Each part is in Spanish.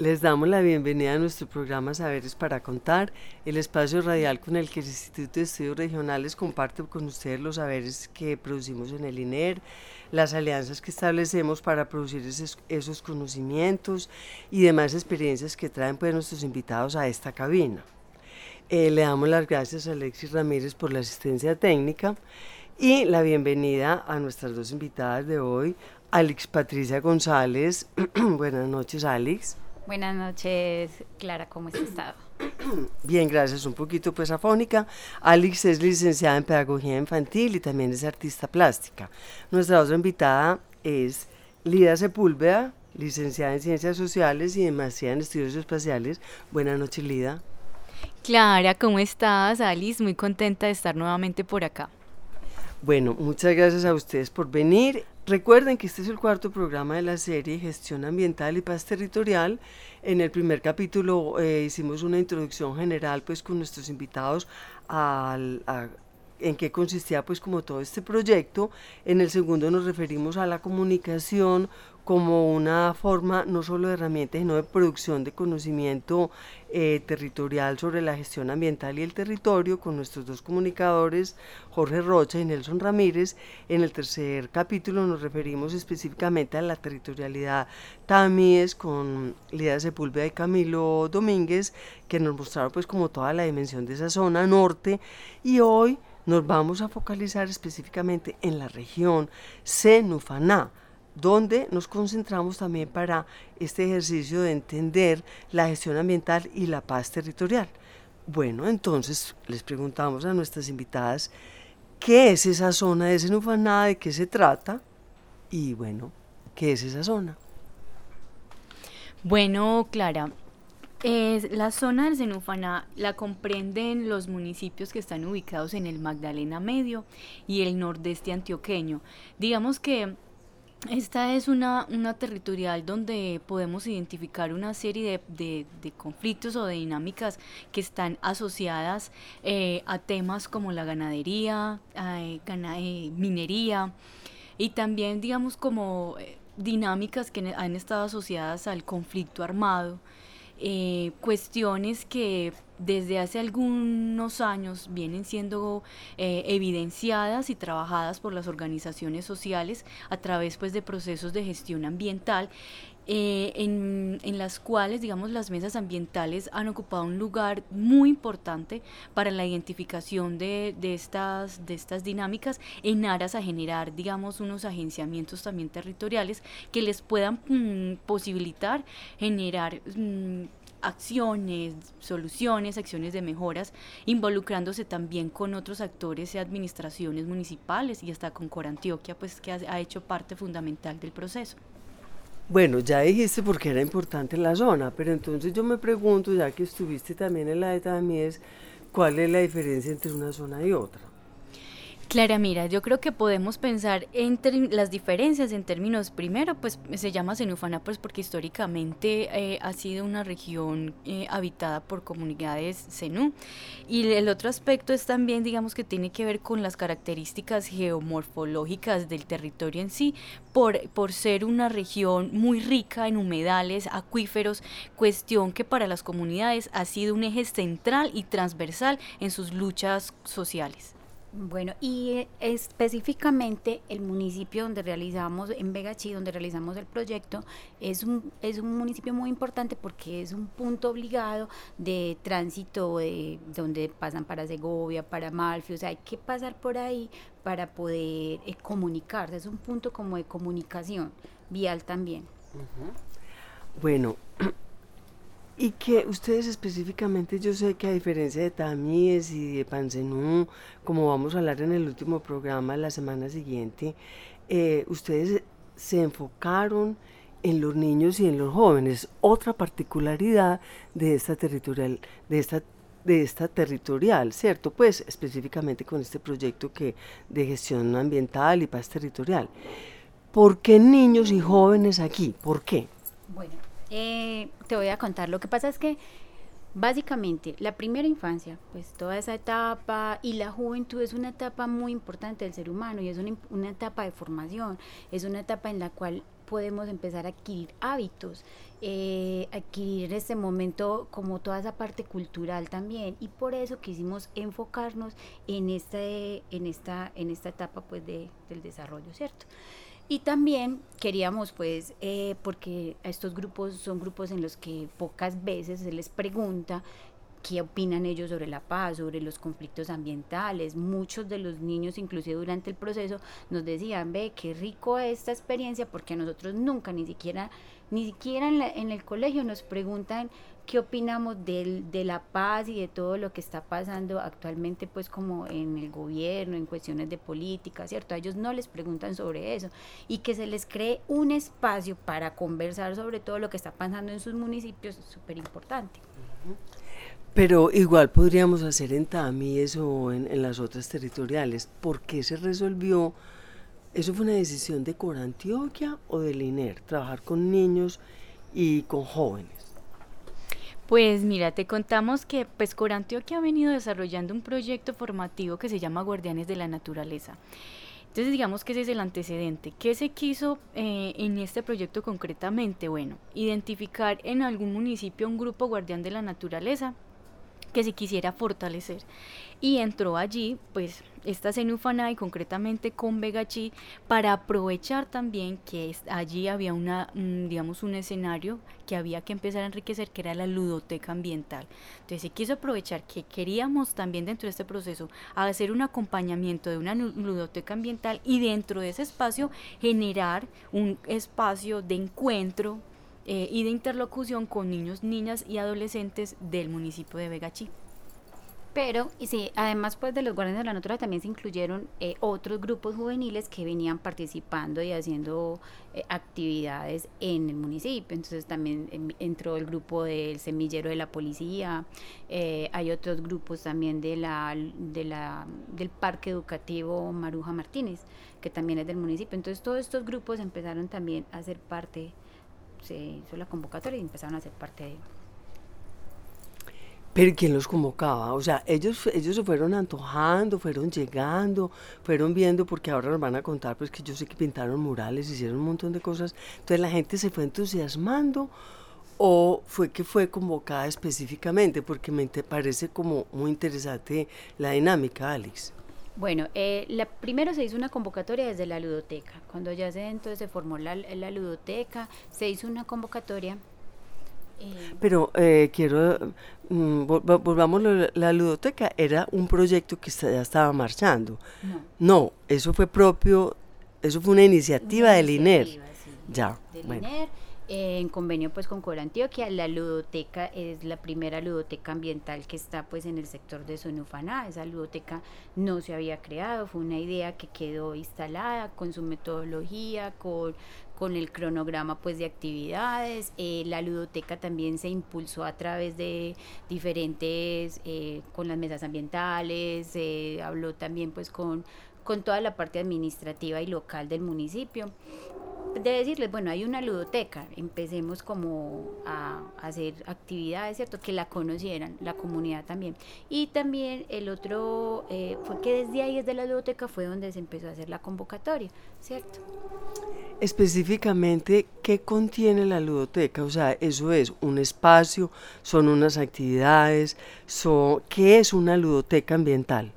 Les damos la bienvenida a nuestro programa Saberes para Contar, el espacio radial con el que el Instituto de Estudios Regionales comparte con ustedes los saberes que producimos en el INER, las alianzas que establecemos para producir esos, esos conocimientos y demás experiencias que traen pues, nuestros invitados a esta cabina. Eh, le damos las gracias a Alexis Ramírez por la asistencia técnica y la bienvenida a nuestras dos invitadas de hoy, Alex Patricia González. Buenas noches, Alex. Buenas noches, Clara, ¿cómo has estado? Bien, gracias. Un poquito pues afónica. Alex es licenciada en Pedagogía Infantil y también es artista plástica. Nuestra otra invitada es Lida Sepúlveda, licenciada en Ciencias Sociales y Maestría en Estudios Espaciales. Buenas noches, Lida. Clara, ¿cómo estás? Alice, muy contenta de estar nuevamente por acá. Bueno, muchas gracias a ustedes por venir. Recuerden que este es el cuarto programa de la serie Gestión Ambiental y Paz Territorial. En el primer capítulo eh, hicimos una introducción general pues con nuestros invitados al- en qué consistía pues como todo este proyecto. En el segundo nos referimos a la comunicación como una forma no solo de herramienta, sino de producción de conocimiento eh, territorial sobre la gestión ambiental y el territorio con nuestros dos comunicadores, Jorge Rocha y Nelson Ramírez. En el tercer capítulo nos referimos específicamente a la territorialidad Tamies con Lida Sepúlveda y Camilo Domínguez, que nos mostraron pues como toda la dimensión de esa zona norte. Y hoy nos vamos a focalizar específicamente en la región Cenufaná donde nos concentramos también para este ejercicio de entender la gestión ambiental y la paz territorial. Bueno, entonces les preguntamos a nuestras invitadas qué es esa zona de Cenufaná, de qué se trata y bueno, qué es esa zona. Bueno, Clara, es, la zona del Zenufaná la comprenden los municipios que están ubicados en el Magdalena Medio y el nordeste antioqueño. Digamos que esta es una, una territorial donde podemos identificar una serie de, de- conflictos o de dinámicas que están asociadas eh, a temas como la ganadería, eh, eh, minería y también digamos como dinámicas que han estado asociadas al conflicto armado eh, cuestiones que desde hace algunos años vienen siendo eh, evidenciadas y trabajadas por las organizaciones sociales a través pues, de procesos de gestión ambiental eh, en, las cuales, digamos, las mesas ambientales han ocupado un lugar muy importante para la identificación de, de estas, de estas dinámicas en aras a generar, digamos, unos agenciamientos también territoriales que les puedan mm, posibilitar generar mm, acciones, soluciones, acciones de mejoras, involucrándose también con otros actores y administraciones municipales y hasta con Corantioquia, pues que ha hecho parte fundamental del proceso. Bueno, ya dijiste porque era importante la zona, pero entonces yo me pregunto, ya que estuviste también en la de Tamies, ¿cuál es la diferencia entre una zona y otra? Clara, mira, yo creo que podemos pensar en las diferencias en términos, primero, pues se llama Senufana pues porque históricamente eh, ha sido una región eh, habitada por comunidades Zenú. Y el otro aspecto es también, digamos, que tiene que ver con las características geomorfológicas del territorio en sí, por, por ser una región muy rica en humedales, acuíferos, cuestión que para las comunidades ha sido un eje central y transversal en sus luchas sociales. Bueno, y eh, específicamente el municipio donde realizamos, en Vegachi, donde realizamos el proyecto, es un, es un municipio muy importante porque es un punto obligado de tránsito de, donde pasan para Segovia, para Malfi, o sea, hay que pasar por ahí para poder eh, comunicarse, es un punto como de comunicación vial también. Bueno, y que ustedes específicamente, yo sé que a diferencia de Tamíes y de Panzenú, como vamos a hablar en el último programa la semana siguiente, eh, ustedes se enfocaron en los niños y en los jóvenes. Otra particularidad de esta territorial, de esta de esta territorial, ¿cierto? Pues específicamente con este proyecto que de gestión ambiental y paz territorial. ¿Por qué niños y jóvenes aquí? ¿Por qué? Eh, te voy a contar. Lo que pasa es que básicamente la primera infancia, pues toda esa etapa y la juventud es una etapa muy importante del ser humano y es una, etapa de formación, es una etapa en la cual podemos empezar a adquirir hábitos, eh, adquirir este momento como toda esa parte cultural también y por eso quisimos enfocarnos en, este, en, esta, en esta etapa pues de, del desarrollo, ¿cierto? Y también queríamos, pues, eh, porque estos grupos son grupos en los que pocas veces se les pregunta qué opinan ellos sobre la paz, sobre los conflictos ambientales. Muchos de los niños, inclusive durante el proceso, nos decían, ve, qué rico esta experiencia, porque a nosotros nunca, ni siquiera, ni siquiera en, en el colegio nos preguntan qué opinamos de la paz y de todo lo que está pasando actualmente, pues como en el gobierno, en cuestiones de política, ¿cierto? A ellos no les preguntan sobre eso y que se les cree un espacio para conversar sobre todo lo que está pasando en sus municipios es súper importante. Pero igual podríamos hacer en Tamíes o en, en, las otras territoriales. ¿Por qué se resolvió? ¿Eso fue una decisión de Corantioquia o del INER? Trabajar con niños y con jóvenes. Pues mira, te contamos que pues Corantioquia ha venido desarrollando un proyecto formativo que se llama Guardianes de la Naturaleza. Entonces digamos que ese es el antecedente. ¿Qué se quiso eh, en este proyecto concretamente? Bueno, identificar en algún municipio un grupo guardián de la naturaleza que se quisiera fortalecer. Y entró allí, pues, esta Zenufana y concretamente con Vegachi para aprovechar también que allí había una, digamos, un escenario que había que empezar a enriquecer, que era la ludoteca ambiental. Entonces se quiso aprovechar que queríamos también dentro de este proceso hacer un acompañamiento de una ludoteca ambiental y dentro de ese espacio generar un espacio de encuentro eh, y de interlocución con niños, niñas y adolescentes del municipio de Vegachí. Pero, y sí, además pues de los guardianes de la naturaleza también se incluyeron eh, otros grupos juveniles que venían participando y haciendo eh, actividades en el municipio. Entonces también em, entró el grupo del semillero de la policía, hay otros grupos también de la, del parque educativo Maruja Martínez, que también es del municipio. Entonces todos estos grupos empezaron también a ser parte se hizo la convocatoria y empezaron a ser parte de Pero ¿quién los convocaba? O sea, ellos, ellos se fueron antojando, fueron llegando, fueron viendo, porque ahora nos van a contar, pues que yo sé que pintaron murales, hicieron un montón de cosas. Entonces la gente se fue entusiasmando o fue que fue convocada específicamente, porque me parece como muy interesante la dinámica, Alex. Bueno, eh, la, primero se hizo una convocatoria desde la ludoteca. Cuando ya se entonces se formó la, la ludoteca, se hizo una convocatoria. Eh, Pero eh, quiero, mm, volvamos a la ludoteca, era un proyecto que ya estaba marchando. No. no, eso fue propio, eso fue una iniciativa, del INER. Ya, del INER en convenio pues con Corantioquia, la ludoteca es la primera ludoteca ambiental que está pues en el sector de Sonufaná, esa ludoteca no se había creado, fue una idea que quedó instalada con su metodología, con, con el cronograma pues de actividades, eh, la ludoteca también se impulsó a través de diferentes, eh, con las mesas ambientales, se habló también pues con con toda la parte administrativa y local del municipio de decirles, bueno, hay una ludoteca, empecemos como a, hacer actividades, ¿cierto? Que la conocieran, la comunidad también. Y también el otro eh, fue que desde ahí, desde la ludoteca, fue donde se empezó a hacer la convocatoria, ¿cierto? Específicamente, ¿qué contiene la ludoteca? O sea, eso es un espacio, son unas actividades, son, ¿qué es una ludoteca ambiental?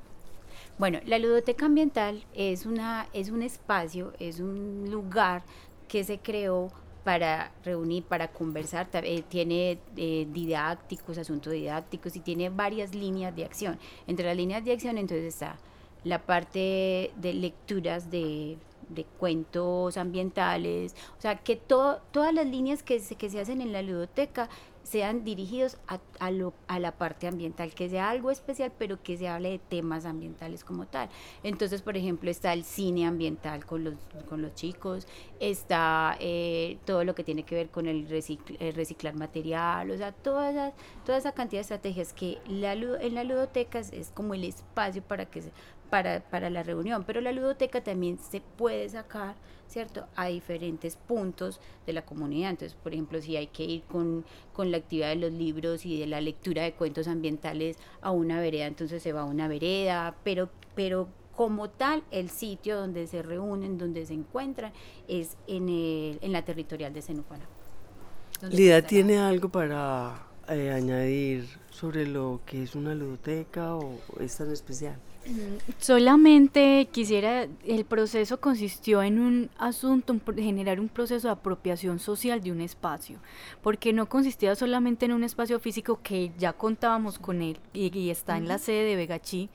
Bueno, la ludoteca ambiental es, una, es un espacio, es un lugar que se creó para reunir, para conversar, eh, tiene eh, didácticos, asuntos didácticos y tiene varias líneas de acción. Entre las líneas de acción entonces está la parte de lecturas de, de cuentos ambientales, o sea, que todas las líneas que que se hacen en la ludoteca sean dirigidos a, a, lo, a, la parte ambiental, que sea algo especial, pero que se hable de temas ambientales como tal. Entonces, por ejemplo, está el cine ambiental con los, con los chicos, está eh, todo lo que tiene que ver con el, reciclar material, o sea, toda esa, toda esa cantidad de estrategias que la, en la ludoteca es, como el espacio para que se, para, para la reunión, pero la ludoteca también se puede sacar ¿cierto? A diferentes puntos de la comunidad. Entonces, por ejemplo, si hay que ir con, con la actividad de los libros y de la lectura de cuentos ambientales a una vereda, entonces se va a una vereda, pero, pero como tal, el sitio donde se reúnen, donde se encuentran, es en, el, en la territorial de Senufana. Lida, ¿tiene algo para eh, añadir sobre lo que es una ludoteca o es tan especial? Solamente quisiera, el proceso consistió en un asunto, generar un proceso de apropiación social de un espacio, porque no consistía solamente en un espacio físico que ya contábamos con él y, está en la sede de Vegachí,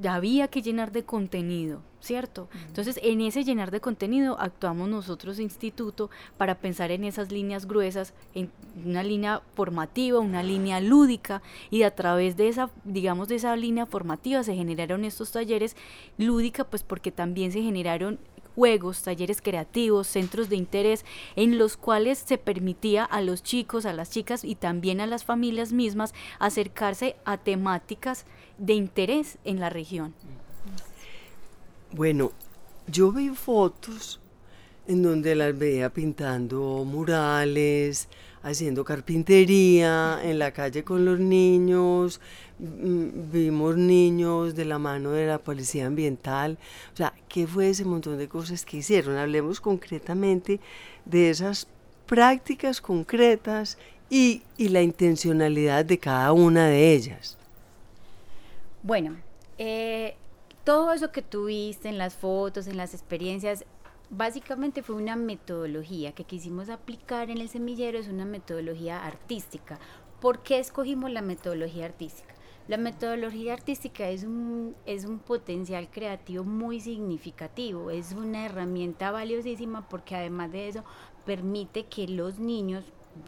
ya había que llenar de contenido, ¿cierto? Entonces, en ese llenar de contenido actuamos nosotros, instituto, para pensar en esas líneas gruesas, en una línea formativa, una línea lúdica, y a través de esa, digamos, de esa línea formativa se generaron estos talleres lúdica, pues porque también se generaron juegos, talleres creativos, centros de interés, en los cuales se permitía a los chicos, a las chicas y también a las familias mismas acercarse a temáticas de interés en la región. Bueno, yo vi fotos en donde las veía pintando murales, haciendo carpintería, en la calle con los niños, mm, vimos niños de la mano de la policía ambiental, o sea, ¿qué fue ese montón de cosas que hicieron? Hablemos concretamente de esas prácticas concretas y, y la intencionalidad de cada una de ellas. Bueno, eh, todo eso que tuviste en las fotos, en las experiencias, básicamente fue una metodología que quisimos aplicar en el semillero, es una metodología artística. ¿Por qué escogimos la metodología artística? La metodología artística es un, es un potencial creativo muy significativo, es una herramienta valiosísima porque además de eso permite que los niños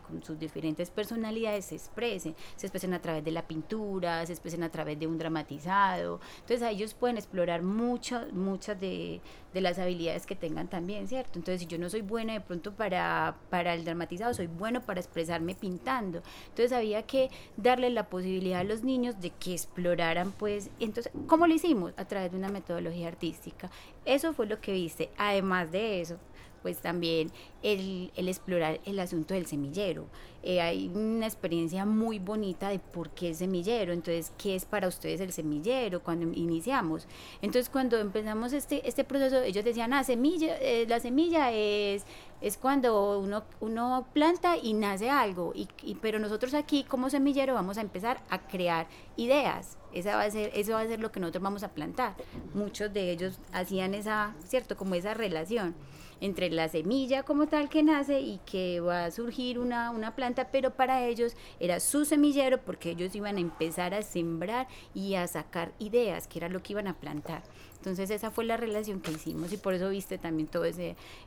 con sus diferentes personalidades se expresen, se expresen a través de la pintura, se expresen a través de un dramatizado. Entonces ellos pueden explorar muchas muchas de, de, las habilidades que tengan también, ¿cierto? Entonces si yo no soy buena de pronto para, para el dramatizado, soy bueno para expresarme pintando. Entonces había que darle la posibilidad a los niños de que exploraran, pues, entonces, ¿cómo lo hicimos? A través de una metodología artística. Eso fue lo que viste. Además de eso, pues también el, explorar el asunto del semillero. Eh, hay una experiencia muy bonita de por qué el semillero, entonces, ¿qué es para ustedes el semillero cuando iniciamos? Entonces, cuando empezamos este, este proceso, ellos decían, ah, semilla, eh, la semilla es, es cuando uno, uno planta y nace algo, y, pero nosotros aquí como semillero vamos a empezar a crear ideas. Esa va a ser, eso va a ser lo que nosotros vamos a plantar. Muchos de ellos hacían esa, ¿cierto? Como esa relación entre la semilla como tal que nace y que va a surgir una, una planta, pero para ellos era su semillero porque ellos iban a empezar a sembrar y a sacar ideas, que era lo que iban a plantar. Entonces esa fue la relación que hicimos y por eso viste también todas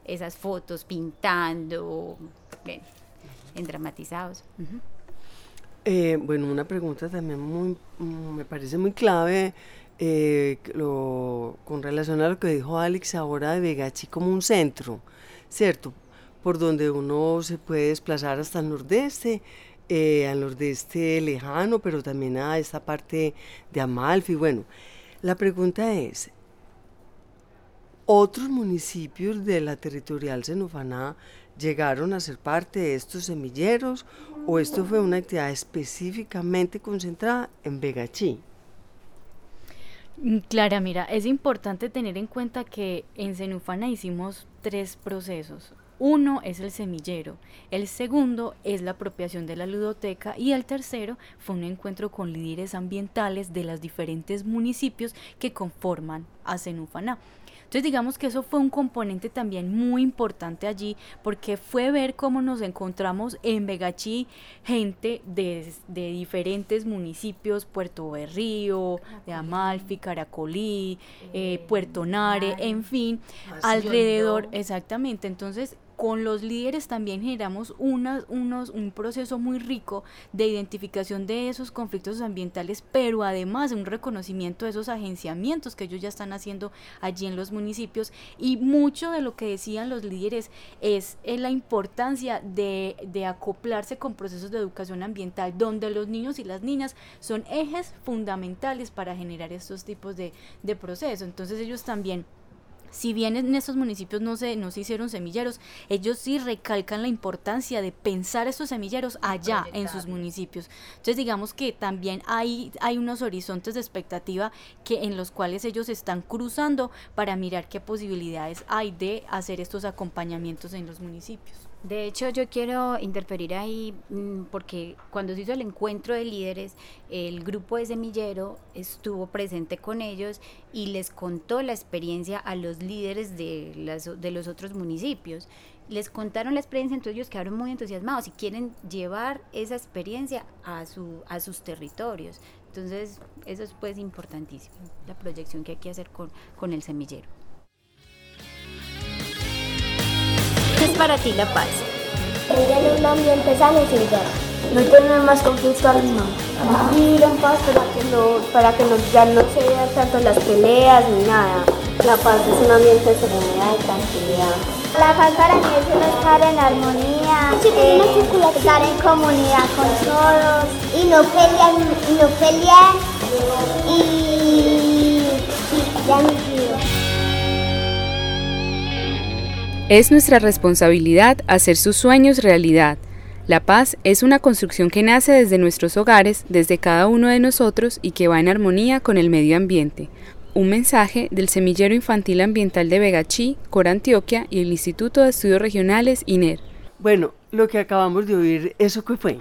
esas fotos pintando, bien, en dramatizados. Eh, bueno, una pregunta también muy, me parece muy clave eh, lo, con relación a lo que dijo Alex ahora de Vegachi como un centro, ¿cierto? Por donde uno se puede desplazar hasta el nordeste, eh, al nordeste lejano, pero también a esta parte de Amalfi. Bueno, la pregunta es, ¿Otros municipios de la territorial Senufaná llegaron a ser parte de estos semilleros o esto fue una actividad específicamente concentrada en Vegachí? Mm, Clara, mira, es importante tener en cuenta que en Senufana hicimos tres procesos. Uno es el semillero, el segundo es la apropiación de la ludoteca y el tercero fue un encuentro con líderes ambientales de los diferentes municipios que conforman a Senufaná. Entonces digamos que eso fue un componente también muy importante allí porque fue ver cómo nos encontramos en Vegachí gente de, de diferentes municipios, Puerto Berrío, de Amalfi, Caracolí, eh, Puerto Nare, en fin, alrededor, exactamente. Entonces con los líderes también generamos unos, un proceso muy rico de identificación de esos conflictos ambientales, pero además un reconocimiento de esos agenciamientos que ellos ya están haciendo allí en los municipios. Y mucho de lo que decían los líderes es, la importancia de, de acoplarse con procesos de educación ambiental, donde los niños y las niñas son ejes fundamentales para generar estos tipos de, de procesos. Entonces ellos también si bien en estos municipios no se, no se hicieron semilleros, ellos sí recalcan la importancia de pensar estos semilleros allá en sus municipios. Entonces digamos que también hay, hay unos horizontes de expectativa que en los cuales ellos están cruzando para mirar qué posibilidades hay de hacer estos acompañamientos en los municipios. De hecho, yo quiero interferir ahí mm, porque cuando se hizo el encuentro de líderes, el grupo de semillero estuvo presente con ellos y les contó la experiencia a los líderes de, las, de los otros municipios. Les contaron la experiencia, entonces ellos quedaron muy entusiasmados y quieren llevar esa experiencia a, su, a sus territorios. Entonces, eso es pues importantísimo, la proyección que hay que hacer con, con el semillero. ¿Qué es para ti la paz? Tener un ambiente sano y sin guerra. No tener más conflicto alguno. Vivir en paz para que, no, para que no, ya no se vean tanto las peleas ni nada. La paz es un ambiente de serenidad y tranquilidad. La paz para mí es uno estar en armonía, eh, estar en comunidad con todos y no pelear, y no pelear y, y ya vida. Es nuestra responsabilidad hacer sus sueños realidad. La paz es una construcción que nace desde nuestros hogares, desde cada uno de nosotros y que va en armonía con el medio ambiente. Un mensaje del Semillero Infantil Ambiental de Vegachí, Cor Antioquia y el Instituto de Estudios Regionales INER. Bueno, lo que acabamos de oír, ¿eso qué fue?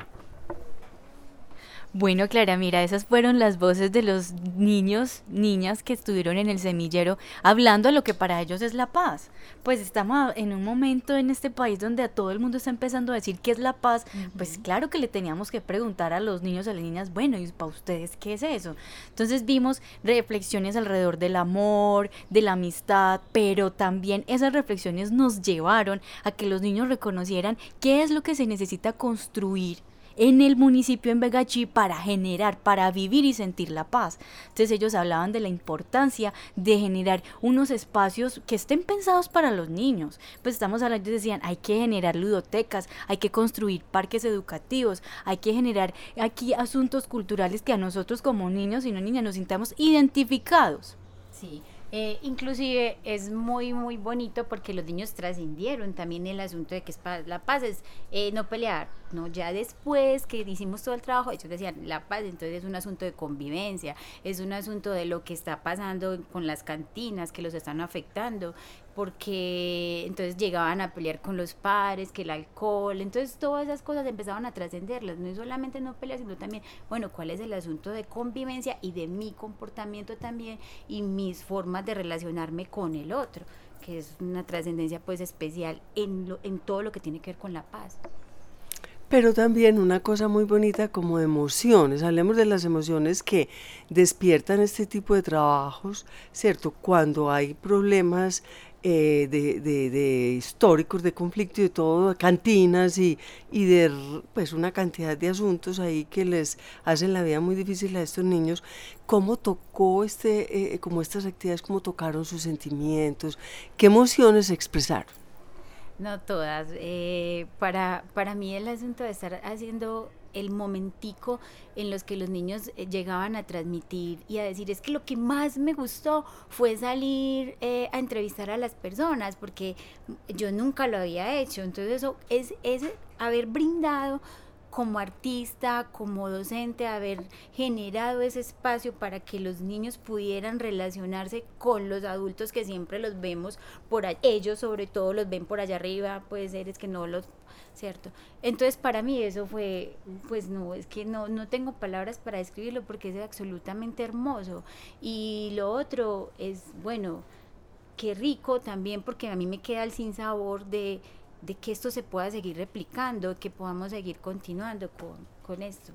Bueno, Clara, mira, esas fueron las voces de los niños, niñas que estuvieron en el semillero hablando de lo que para ellos es la paz. Pues estamos en un momento en este país donde a todo el mundo está empezando a decir qué es la paz. Pues claro que le teníamos que preguntar a los niños y a las niñas, bueno, ¿y para ustedes qué es eso? Entonces vimos reflexiones alrededor del amor, de la amistad, pero también esas reflexiones nos llevaron a que los niños reconocieran qué es lo que se necesita construir en el municipio en Vegachí para generar, para vivir y sentir la paz. Entonces ellos hablaban de la importancia de generar unos espacios que estén pensados para los niños. Pues estamos hablando, ellos decían, hay que generar ludotecas, hay que construir parques educativos, hay que generar aquí asuntos culturales que a nosotros como niños y no niñas nos sintamos identificados. Sí. Eh, inclusive es muy, muy bonito porque los niños trascendieron también el asunto de que es la paz es eh, no pelear, ¿no? Ya después que hicimos todo el trabajo, ellos decían, la paz entonces es un asunto de convivencia, es un asunto de lo que está pasando con las cantinas que los están afectando, porque entonces llegaban a pelear con los padres, que el alcohol, entonces todas esas cosas empezaban a trascenderlas, no solamente no pelear, sino también, bueno, cuál es el asunto de convivencia y de mi comportamiento también y mis formas de relacionarme con el otro, que es una trascendencia pues especial en, lo, en todo lo que tiene que ver con la paz pero también una cosa muy bonita como emociones. Hablemos de las emociones que despiertan este tipo de trabajos, ¿cierto? Cuando hay problemas eh, de, de, históricos de conflicto y de todo, cantinas y, y, de pues una cantidad de asuntos ahí que les hacen la vida muy difícil a estos niños. ¿Cómo tocó este, eh, como estas actividades, cómo tocaron sus sentimientos? ¿Qué emociones expresaron? No todas. Eh, para, para mí el asunto de estar haciendo el momentico en los que los niños eh, llegaban a transmitir y a decir, es que lo que más me gustó fue salir eh, a entrevistar a las personas, porque yo nunca lo había hecho. Entonces eso es, es haber brindado como artista, como docente, haber generado ese espacio para que los niños pudieran relacionarse con los adultos que siempre los vemos por ellos sobre todo los ven por allá arriba, puede ser es que no los ¿cierto? Entonces para mí eso fue, pues no, es que no, no tengo palabras para describirlo porque es absolutamente hermoso. Y lo otro es, bueno, qué rico también porque a mí me queda el sinsabor de de que esto se pueda seguir replicando, que podamos seguir continuando con, con esto.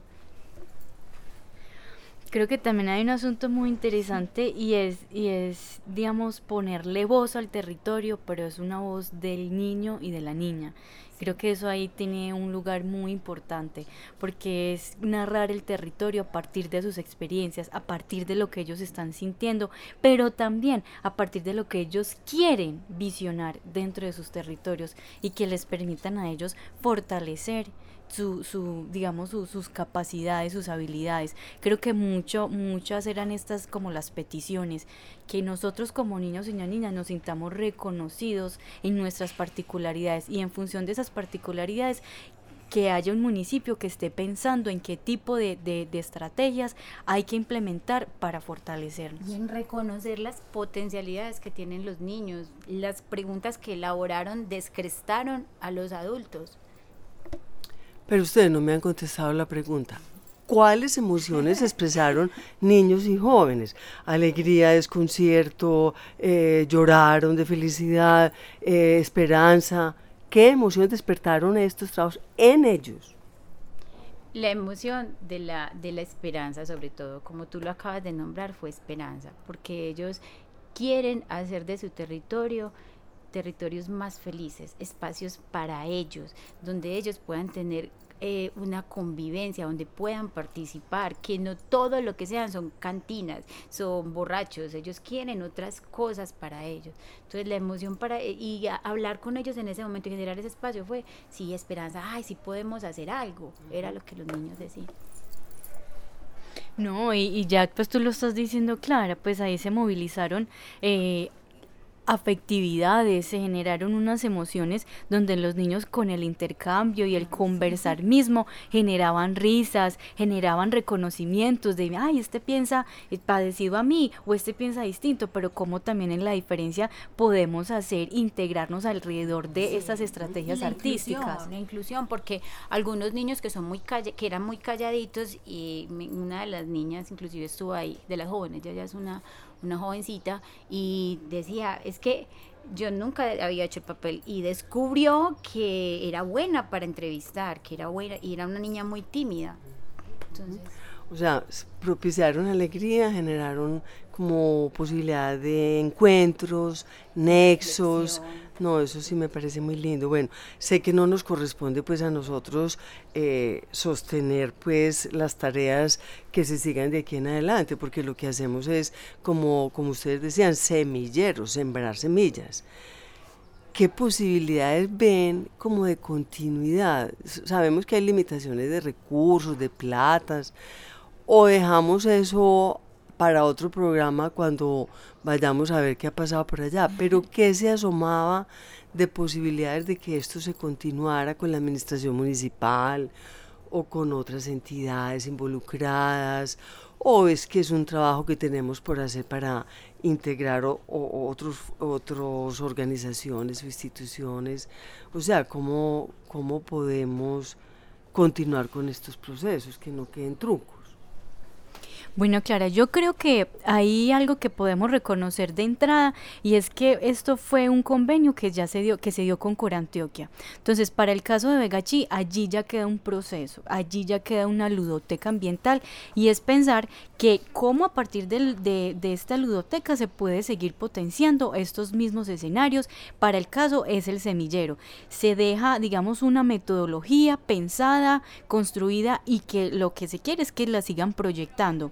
Creo que también hay un asunto muy interesante y es, y es, digamos, ponerle voz al territorio, pero es una voz del niño y de la niña. Creo que eso ahí tiene un lugar muy importante, porque es narrar el territorio a partir de sus experiencias, a partir de lo que ellos están sintiendo, pero también a partir de lo que ellos quieren visionar dentro de sus territorios y que les permitan a ellos fortalecer su, su digamos, sus capacidades, sus habilidades. Creo que mucho, muchas eran estas como las peticiones, que nosotros como niños y niñas nos sintamos reconocidos en nuestras particularidades y en función de esas particularidades que haya un municipio que esté pensando en qué tipo de, de, estrategias hay que implementar para fortalecernos. Y en reconocer las potencialidades que tienen los niños, las preguntas que elaboraron descrestaron a los adultos. Pero ustedes no me han contestado la pregunta. ¿Cuáles emociones expresaron niños y jóvenes? Alegría, desconcierto, eh, lloraron de felicidad, eh, esperanza. ¿Qué emociones despertaron estos trabajos en ellos? La emoción de la, de la esperanza, sobre todo, como tú lo acabas de nombrar, fue esperanza, porque ellos quieren hacer de su territorio territorios más felices, espacios para ellos, donde ellos puedan tener eh, una convivencia, donde puedan participar, que no todo lo que sean son cantinas, son borrachos, ellos quieren otras cosas para ellos. Entonces la emoción para, eh, y hablar con ellos en ese momento y generar ese espacio fue, sí, esperanza, ay, sí podemos hacer algo, era lo que los niños decían. No, y, y, ya pues tú lo estás diciendo, Clara, pues ahí se movilizaron eh, afectividades, se generaron unas emociones donde los niños con el intercambio y el conversar mismo generaban risas, generaban reconocimientos de, ay, este piensa padecido a mí o este piensa distinto, pero como también en la diferencia podemos hacer integrarnos alrededor de estas estrategias artísticas. La inclusión, porque algunos niños que son muy que eran muy calladitos y una de las niñas inclusive estuvo ahí, de las jóvenes, ya ya es una una jovencita, y decía, es que yo nunca había hecho el papel y descubrió que era buena para entrevistar, que era buena y era una niña muy tímida. o sea, propiciaron alegría, generaron como posibilidad de encuentros, nexos. No, eso sí me parece muy lindo. Bueno, sé que no nos corresponde pues a nosotros eh, sostener pues las tareas que se sigan de aquí en adelante, porque lo que hacemos es, como, como ustedes decían, semilleros, sembrar semillas. ¿Qué posibilidades ven como de continuidad? Sabemos que hay limitaciones de recursos, de platas, o dejamos eso para otro programa cuando vayamos a ver qué ha pasado por allá, pero qué se asomaba de posibilidades de que esto se continuara con la administración municipal o con otras entidades involucradas, o es que es un trabajo que tenemos por hacer para integrar otros, otras organizaciones o instituciones, o sea, cómo, cómo podemos continuar con estos procesos, que no queden trucos. Bueno, Clara, yo creo que hay algo que podemos reconocer de entrada y es que esto fue un convenio que ya se dio, que se dio con Antioquia. Entononces, para el caso de Vegachi, allí ya queda un proceso, allí ya queda una ludoteca ambiental y es pensar que cómo a partir de esta ludoteca se puede seguir potenciando estos mismos escenarios. Para el caso es el semillero. Se deja, digamos, una metodología pensada, construida y que lo que se quiere es que la sigan proyectando.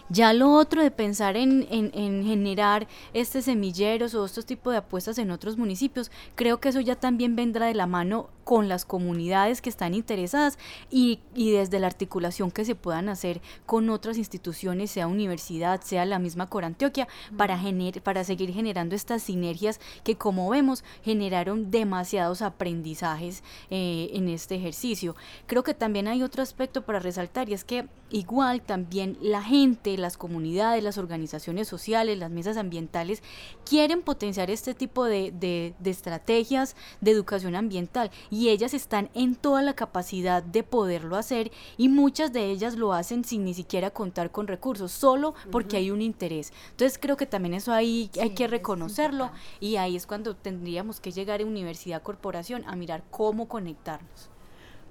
Ya lo otro de pensar en, en, generar este semilleros o estos tipos de apuestas en otros municipios, creo que eso ya también vendrá de la mano con las comunidades que están interesadas y, y desde la articulación que se puedan hacer con otras instituciones, sea universidad, sea la misma Corantioquia, para, gener para seguir generando estas sinergias que como vemos generaron demasiados aprendizajes eh, en este ejercicio. Creo que también hay otro aspecto para resaltar y es que igual también la gente, las comunidades, las organizaciones sociales, las mesas ambientales quieren potenciar este tipo de, de, de estrategias de educación ambiental y ellas están en toda la capacidad de poderlo hacer y muchas de ellas lo hacen sin ni siquiera contar con recursos, solo porque hay un interés. Entonces creo que también eso ahí hay que reconocerlo y ahí es cuando tendríamos que llegar a universidad corporación a mirar cómo conectarnos.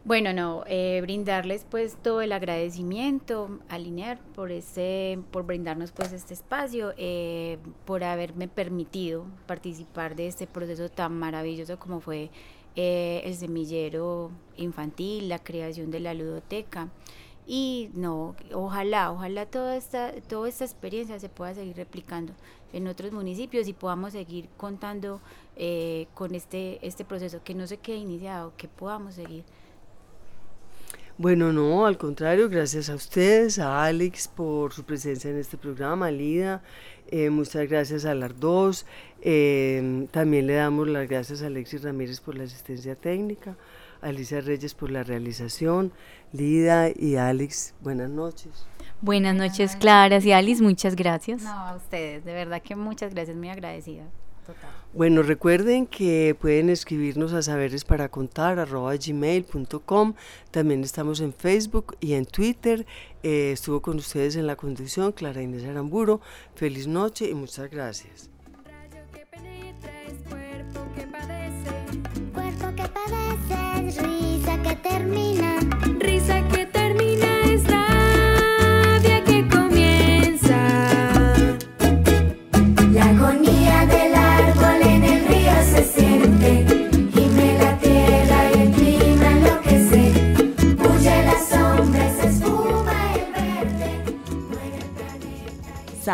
Bueno, no, eh, brindarles pues todo el agradecimiento a Liner por este, por brindarnos pues este espacio, eh, por haberme permitido participar de este proceso tan maravilloso como fue eh, el semillero infantil, la creación de la ludoteca. Y no, ojalá, ojalá toda esta, toda esta experiencia se pueda seguir replicando en otros municipios y podamos seguir contando con este, este proceso, que no se quede iniciado, que podamos seguir. Bueno, no, al contrario, gracias a ustedes, a Alex por su presencia en este programa, a Lida, eh, muchas gracias a las dos, eh, también le damos las gracias a Alexis Ramírez por la asistencia técnica, a Alicia Reyes por la realización, Lida y Alex, buenas noches. Buenas noches, Claras y Alice, muchas gracias. No, a ustedes, de verdad que muchas gracias, muy agradecida. Bueno, recuerden que pueden escribirnos a saberes para contar. También estamos en Facebook y en Twitter. Eh, estuvo con ustedes en la conducción Clara Inés Aramburo. Feliz noche y muchas gracias.